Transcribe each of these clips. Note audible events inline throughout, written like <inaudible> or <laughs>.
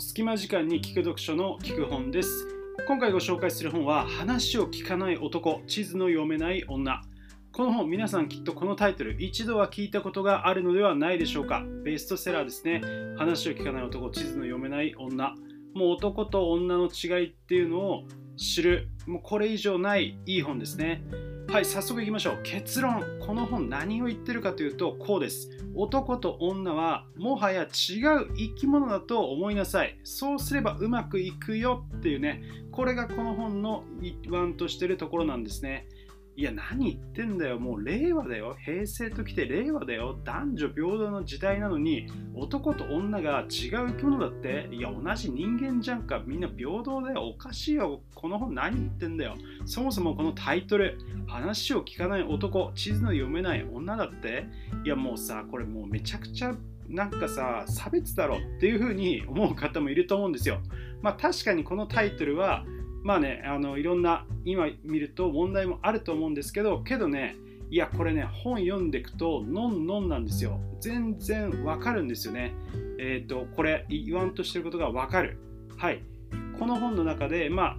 隙間時間に聞く読書の聞く本です。今回ご紹介する本は話を聞かない男地図の読めない女。この本皆さんきっとこのタイトル一度は聞いたことがあるのではないでしょうか。ベストセラーですね。話を聞かない男地図の読めない女。もう男と女の違いっていうのを知るもうこれ以上ないいい本ですね。はい早速いきましょう。結論。この本何を言ってるかというとこうです。男と女はもはや違う生き物だと思いなさい。そうすればうまくいくよっていうね。これがこの本の一番としてるところなんですね。いや、何言ってんだよ。もう令和だよ。平成ときて令和だよ。男女平等の時代なのに、男と女が違う生き物だって。いや、同じ人間じゃんか。みんな平等だよ。おかしいよ。この本何言ってんだよ。そもそもこのタイトル、話を聞かない男、地図の読めない女だって。いや、もうさ、これもうめちゃくちゃなんかさ、差別だろっていうふうに思う方もいると思うんですよ。まあ確かにこのタイトルは、まあね、あのいろんな今見ると問題もあると思うんですけど、けどね、いや、これね、本読んでいくと、のんのんなんですよ。全然わかるんですよね。えっ、ー、と、これ、言わんとしてることがわかる。はい。この本の中で、まあ、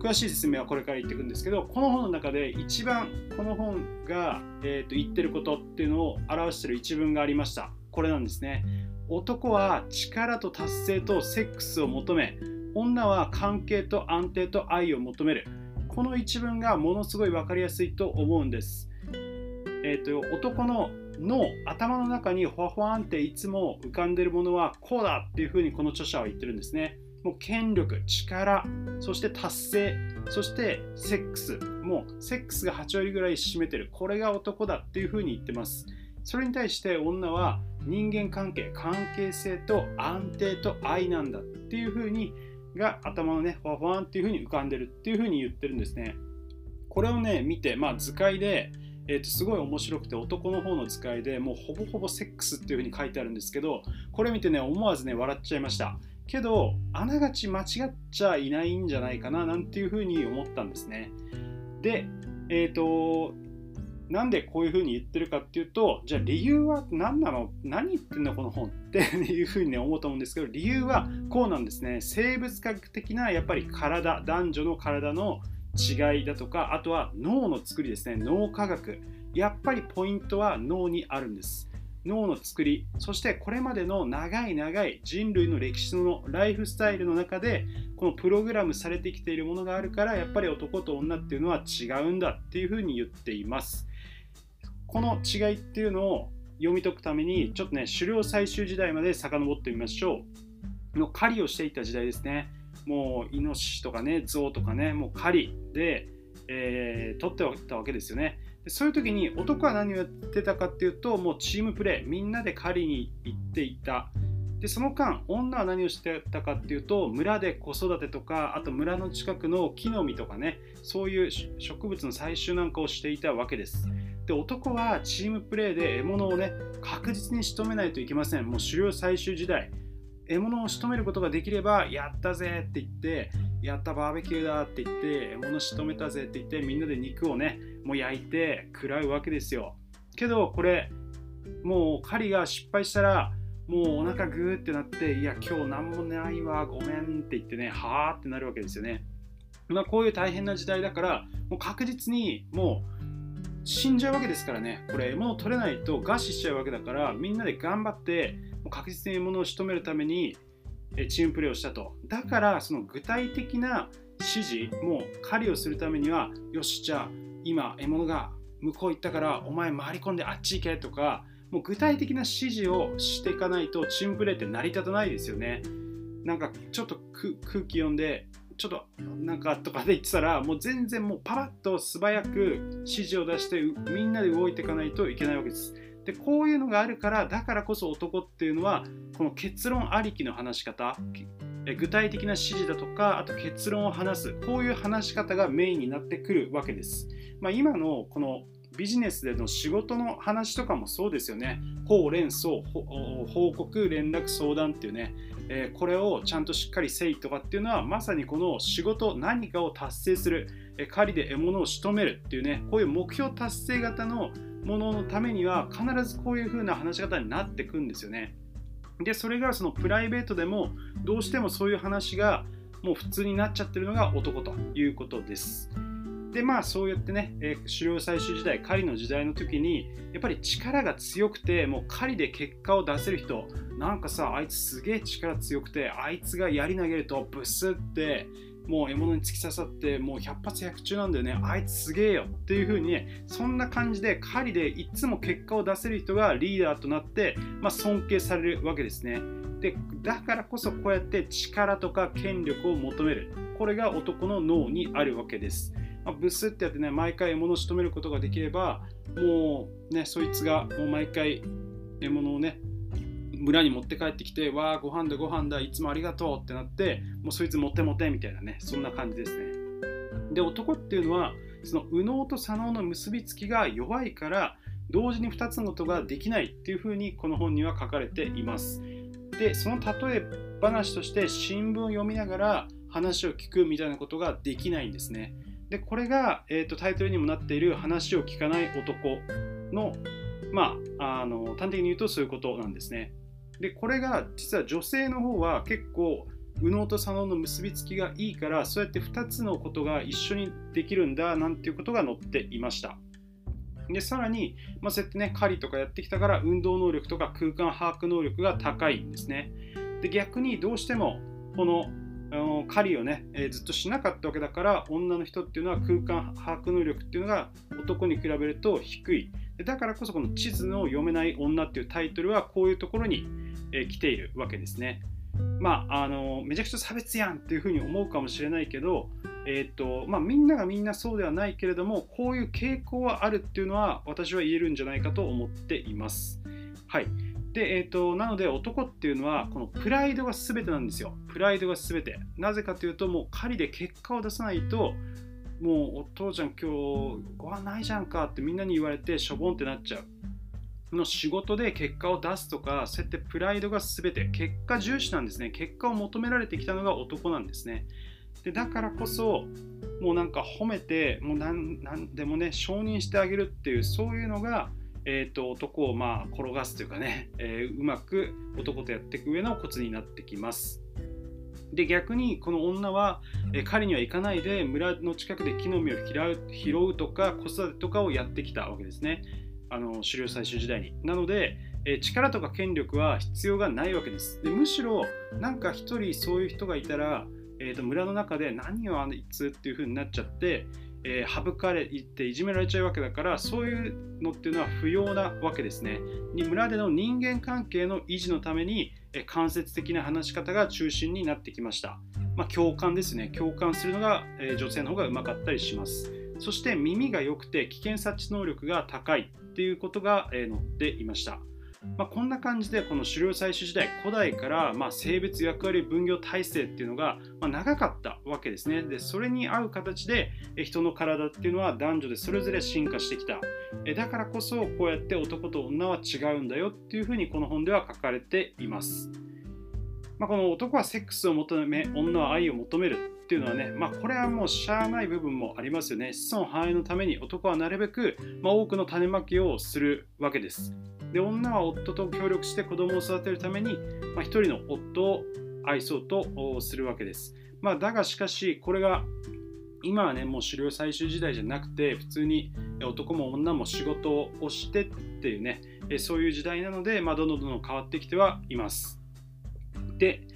詳しい説明はこれから言っていくんですけど、この本の中で一番この本が、えーと言ってることっていうのを表している一文がありました。これなんですね。男は力と達成とセックスを求め、女は関係と安定と愛を求める。この一文がものすごい分かりやすいと思うんです、えーと、男の脳頭の中にほわほわんっていつも浮かんでるものはこうだっていうふうにこの著者は言ってるんですね。もう権力力そして達成そしてセックスもうセックスが8割ぐらい占めてる。これが男だっていうふうに言ってます。それに対して女は人間関係関係性と安定と愛なんだっていうふうにが頭のね、ふわふわんっていう風に浮かんでるっていう風に言ってるんですね。これをね、見て、まあ図解で、えー、とすごい面白くて男の方の図解でもうほぼほぼセックスっていう風に書いてあるんですけどこれ見てね思わずね笑っちゃいましたけどあながち間違っちゃいないんじゃないかななんていう風に思ったんですねでえっ、ー、となんでこういうふうに言ってるかっていうと、じゃあ理由は何なの？何言ってんのこの本って <laughs> いうふうに、ね、思うと思うんですけど、理由はこうなんですね。生物学的なやっぱり体、男女の体の違いだとか、あとは脳の作りですね。脳科学。やっぱりポイントは脳にあるんです。脳の作り、そしてこれまでの長い長い人類の歴史のライフスタイルの中で、このプログラムされてきているものがあるから、やっぱり男と女っていうのは違うんだっていうふうに言っています。この違いっていうのを読み解くためにちょっとね狩猟採集時代まで遡ってみましょう。の狩りをしていた時代ですね。もうイノシシとかねゾウとかねもう狩りで、えー、取っておったわけですよね。でそういう時に男は何をやってたかっていうともうチームプレーみんなで狩りに行っていた。でその間女は何をしてたかっていうと村で子育てとかあと村の近くの木の実とかねそういう植物の採集なんかをしていたわけですで男はチームプレーで獲物をね確実に仕留めないといけません。もう狩猟採集時代。獲物を仕留めることができればやったぜって言ってやったバーベキューだって言って獲物仕留めたぜって言ってみんなで肉をねもう焼いて食らうわけですよ。けどこれもう狩りが失敗したらもうお腹グーってなっていや今日何もないわごめんって言ってねはーってなるわけですよね。まあこういう大変な時代だからもう確実にもう死んじゃうわけですからね、これ、獲物を取れないと餓死しちゃうわけだから、みんなで頑張って、もう確実に獲物を仕留めるためにチームプレーをしたと。だから、その具体的な指示、もう狩りをするためには、よし、じゃあ、今、獲物が向こう行ったから、お前回り込んであっち行けとか、もう具体的な指示をしていかないと、チームプレーって成り立たないですよね。なんか、ちょっと空気読んで、ちょっとなんかとかで言ってたらもう全然もうパラッと素早く指示を出してみんなで動いていかないといけないわけです。でこういうのがあるからだからこそ男っていうのはこの結論ありきの話し方具体的な指示だとかあと結論を話すこういう話し方がメインになってくるわけです。まあ、今のこのビジネスでの仕事の話とかもそうですよね。報連相、報告、連絡、相談っていうね、えー、これをちゃんとしっかりせいとかっていうのはまさにこの仕事何かを達成する、えー、狩りで獲物を仕留めるっていうねこういう目標達成型のもののためには必ずこういう風な話し方になってくんですよねでそれがそのプライベートでもどうしてもそういう話がもう普通になっちゃってるのが男ということです。でまあそうやってね、えー、狩猟採集時代狩りの時代の時にやっぱり力が強くてもう狩りで結果を出せる人なんかさあいつすげえ力強くてあいつが槍投げるとブスってもう獲物に突き刺さってもう100発100中なんだよね。あいつすげえよ。っていう風にねそんな感じで狩りでいつも結果を出せる人がリーダーとなって、まあ、尊敬されるわけですね。でだからこそこうやって力とか権力を求める。これが男の脳にあるわけです、まあ、ブスってやってね毎回獲物を仕留めることができればもうねそいつがもう毎回獲物をね村に持って帰ってきて、わあ、ご飯だ、ご飯だ、いつもありがとうってなって、もうそいつモテモテみたいなね、そんな感じですね。で、男っていうのは、その右脳と左脳の結びつきが弱いから、同時に2つのことができないっていうふうにこの本には書かれています。で、その例え話として新聞を読みながら話を聞くみたいなことができないんですね。で、これが、えーと、タイトルにもなっている話を聞かない男の、まあ、あの端的に言うとそういうことなんですね。でこれが実は女性の方は結構右脳と左脳の結びつきがいいからそうやって2つのことが一緒にできるんだなんていうことが載っていましたでさらに、まあ、そうやってね狩りとかやってきたから運動能力とか空間把握能力が高いんですねで逆にどうしてもこの狩りをね、えー、ずっとしなかったわけだから女の人っていうのは空間把握能力っていうのが男に比べると低いだからこそこの地図の読めない女っていうタイトルはこういうところにえ来ているわけですね。まあ、あのめちゃくちゃ差別やんっていうふうに思うかもしれないけど、えーとまあ、みんながみんなそうではないけれどもこういう傾向はあるっていうのは私は言えるんじゃないかと思っています。はいでえーと、なので男っていうのはこのプライドが全てなんですよ。プライドが全て。なぜかというともう狩りで結果を出さないともうお父ちゃん今日ご飯ないじゃんかってみんなに言われてしょぼんってなっちゃう。の仕事で結果を出すとかそうやってプライドが全て結果重視なんですね結果を求められてきたのが男なんですねでだからこそもうなんか褒めてもう何でもね承認してあげるっていうそういうのが、えーと、男をまあ転がすというかね、えー、うまく男とやっていく上のコツになってきますで逆にこの女は、えー、狩りには行かないで村の近くで木の実を拾うとか子育てとかをやってきたわけですねあの狩猟採集時代に。なので、え力とか権力は必要がないわけです。でむしろ、なんか一人そういう人がいたら、えーと、村の中で何をあいつっていう風になっちゃって、えー、省かれていじめられちゃうわけだからそういうのっていうのは不要なわけですね。に村での人間関係の維持のために、えー、間接的な話し方が中心になってきました。まあ、共感ですね。共感するのが、えー、女性の方がうまかったりします。そして耳が良くて危険察知能力が高いっていうことがえ載っていました。まあ、こんな感じでこの狩猟採取時代古代からま性別役割分業体制っていうのがま長かったわけですね。でそれに合う形で人の体っていうのは男女でそれぞれ進化してきた。だからこそこうやって男と女は違うんだよっていうふうにこの本では書かれています、まあ、この男はセックスを求め女は愛を求める。っていうのはね、まあ、これはもうしゃあない部分もありますよね。子孫繁栄のために男はなるべく、まあ、多くの種まきをするわけです。で、女は夫と協力して子供を育てるために、まあ、人の夫を愛そうとするわけです。まあ、だがしかし、これが今はね、もう狩猟採集時代じゃなくて、普通に男も女も仕事をしてっていうね、そういう時代なので、まあ、どんどんどんどん変わってきてはいます。で、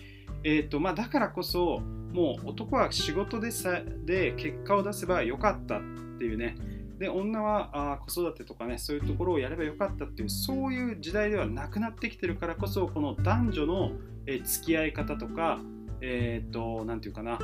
えーとまあ、だからこそ、もう男は仕事でさで結果を出せばよかったっていうねで女はあ子育てとかねそういうところをやればよかったっていうそういう時代ではなくなってきてるからこそこの男女の、え、付き合い方とかえっ、ー、と何て言うかな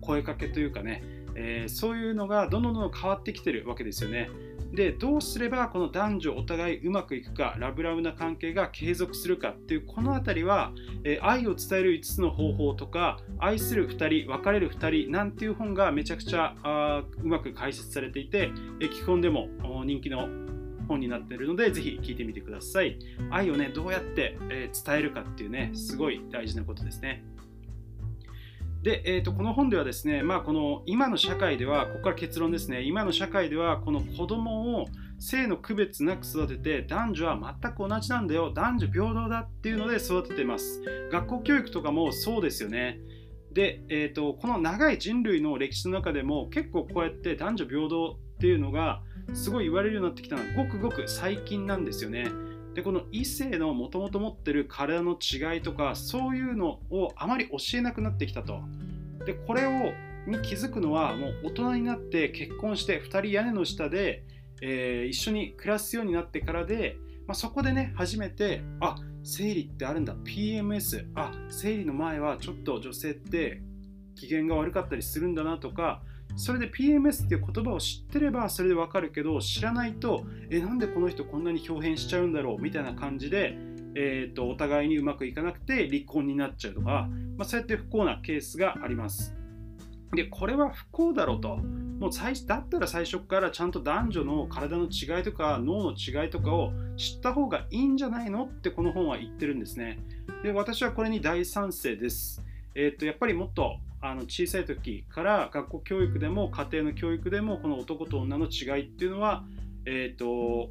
声かけというかね、えー、そういうのがどんどんどんどん変わってきてるわけですよね。でどうすればこの男女お互いうまくいくかラブラブな関係が継続するかっていうこの辺りは、え愛を伝える5つの方法とか愛する2人別れる2人なんていう本がめちゃくちゃあうまく解説されていて、え基本でも人気の本になっているのでぜひ聞いてみてください。愛をねどうやって、え伝えるかっていうねすごい大事なことですね。で、えーと、この本ではですね、まあ、この今の社会では、ここから結論ですね、今の社会ではこの子供を性の区別なく育てて男女は全く同じなんだよ。男女平等だっていうので育ててます。学校教育とかもそうですよね。で、えーと、この長い人類の歴史の中でも結構こうやって男女平等っていうのがすごい言われるようになってきたのはごくごく最近なんですよね。でこの異性のもともと持ってる体の違いとかそういうのをあまり教えなくなってきたと。でこれをに気づくのはもう大人になって結婚して2人屋根の下でえー、一緒に暮らすようになってからで、まあ、そこでね初めてあ生理ってあるんだ。PMS あ生理の前はちょっと女性って機嫌が悪かったりするんだなとかそれで PMS っていう言葉を知ってればそれでわかるけど知らないとえなんでこの人こんなに表変しちゃうんだろうみたいな感じで、えーと、お互いにうまくいかなくて離婚になっちゃうとか、まあ、そうやって不幸なケースがあります。でこれは不幸だろうともう最だったら最初からちゃんと男女の体の違いとか脳の違いとかを知った方がいいんじゃないのってこの本は言ってるんですね。で私はこれに大賛成です。えー、っとやっぱりもっとあの小さい時から学校教育でも家庭の教育でもこの男と女の違いっていうのは、えー、っと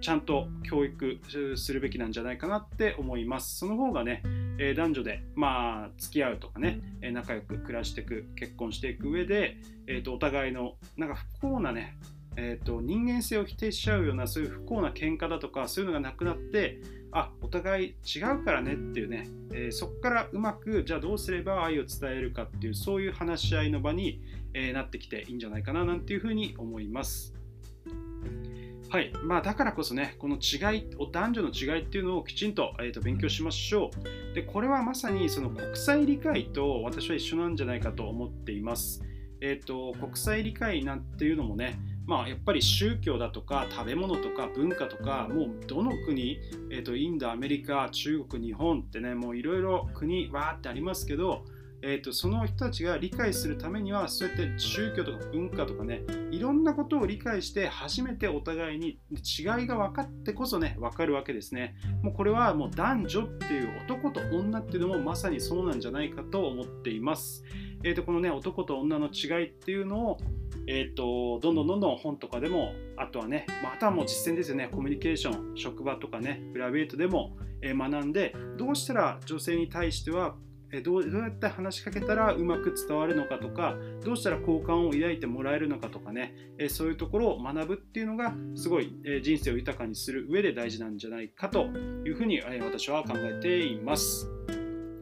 ちゃんと教育するべきなんじゃないかなって思います。その方がね、え男女で、まあ、付き合うとかね、え仲良く暮らしていく、結婚していく上で、えーと、お互いのなんか不幸なね、えーと、人間性を否定しちゃうようなそういう不幸な喧嘩だとかそういうのがなくなってあお互い違うからねっていうね、えー、そこからうまくじゃあどうすれば愛を伝えるかっていうそういう話し合いの場に、えー、なってきていいんじゃないかななんていうふうに思います。はいまあ、だからこそね、この違い、男女の違いっていうのをきちんと,、えー、と勉強しましょう。で、これはまさにその国際理解と私は一緒なんじゃないかと思っています。えーと、国際理解なんていうのもね、まあ、やっぱり宗教だとか食べ物とか文化とかもうどの国、えーとインドアメリカ中国日本ってねもういろいろ国わーってありますけどえーと、その人たちが理解するためにはそうやって宗教とか文化とかねいろんなことを理解して初めてお互いに違いが分かってこそね分かるわけですね。もうこれはもう男女っていう男と女っていうのもまさにそうなんじゃないかと思っていますえーと、このね男と女の違いっていうのをえーと、どんどんどんどん本とかでもあとはね、まあ、とはもう実践ですよねコミュニケーション職場とかねプライベートでも学んでどうしたら女性に対してはどうどうやって話しかけたらうまく伝わるのかとかどうしたら好感を抱いてもらえるのかとかねそういうところを学ぶっていうのがすごい人生を豊かにする上で大事なんじゃないかというふうに私は考えています。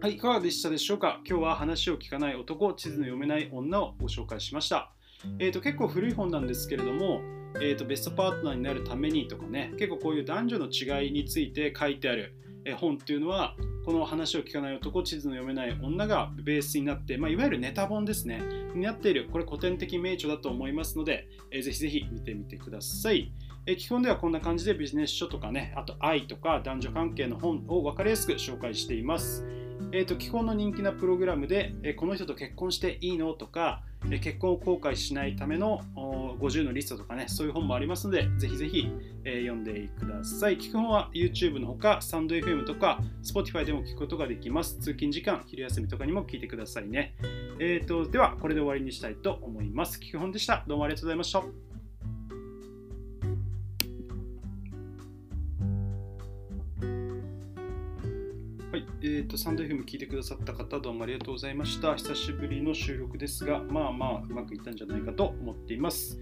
はい、いかがでしたでしょうか？今日は話を聞かない男、地図の読めない女をご紹介しました。えーと、結構古い本なんですけれども、えーとベストパートナーになるためにとかね結構こういう男女の違いについて書いてある本っていうのはこの話を聞かない男地図の読めない女がベースになって、まあ、いわゆるネタ本ですね。になっているこれ古典的名著だと思いますので、えー、ぜひぜひ見てみてください、え、基本ではこんな感じでビジネス書とかねあと愛とか男女関係の本を分かりやすく紹介しています。えーと、基本の人気なプログラムで、えー、この人と結婚していいのとか、えー、結婚を後悔しないための50のリストとかね、そういう本もありますので、ぜひぜひ、えー、読んでください。聞く本は YouTube のほか、スタンド FM とか Spotify でも聞くことができます。通勤時間、昼休みとかにも聞いてくださいね。えーと、では、これで終わりにしたいと思います。聞く本でした。どうもありがとうございました。えーと、サンド FM 聞いてくださった方、どうもありがとうございました。久しぶりの収録ですが、まあまあ、うまくいったんじゃないかと思っています。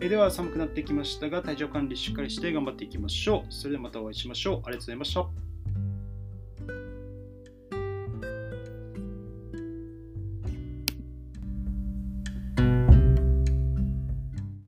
えー、では、寒くなってきましたが、体調管理しっかりして頑張っていきましょう。それではまたお会いしましょう。ありがとうございました。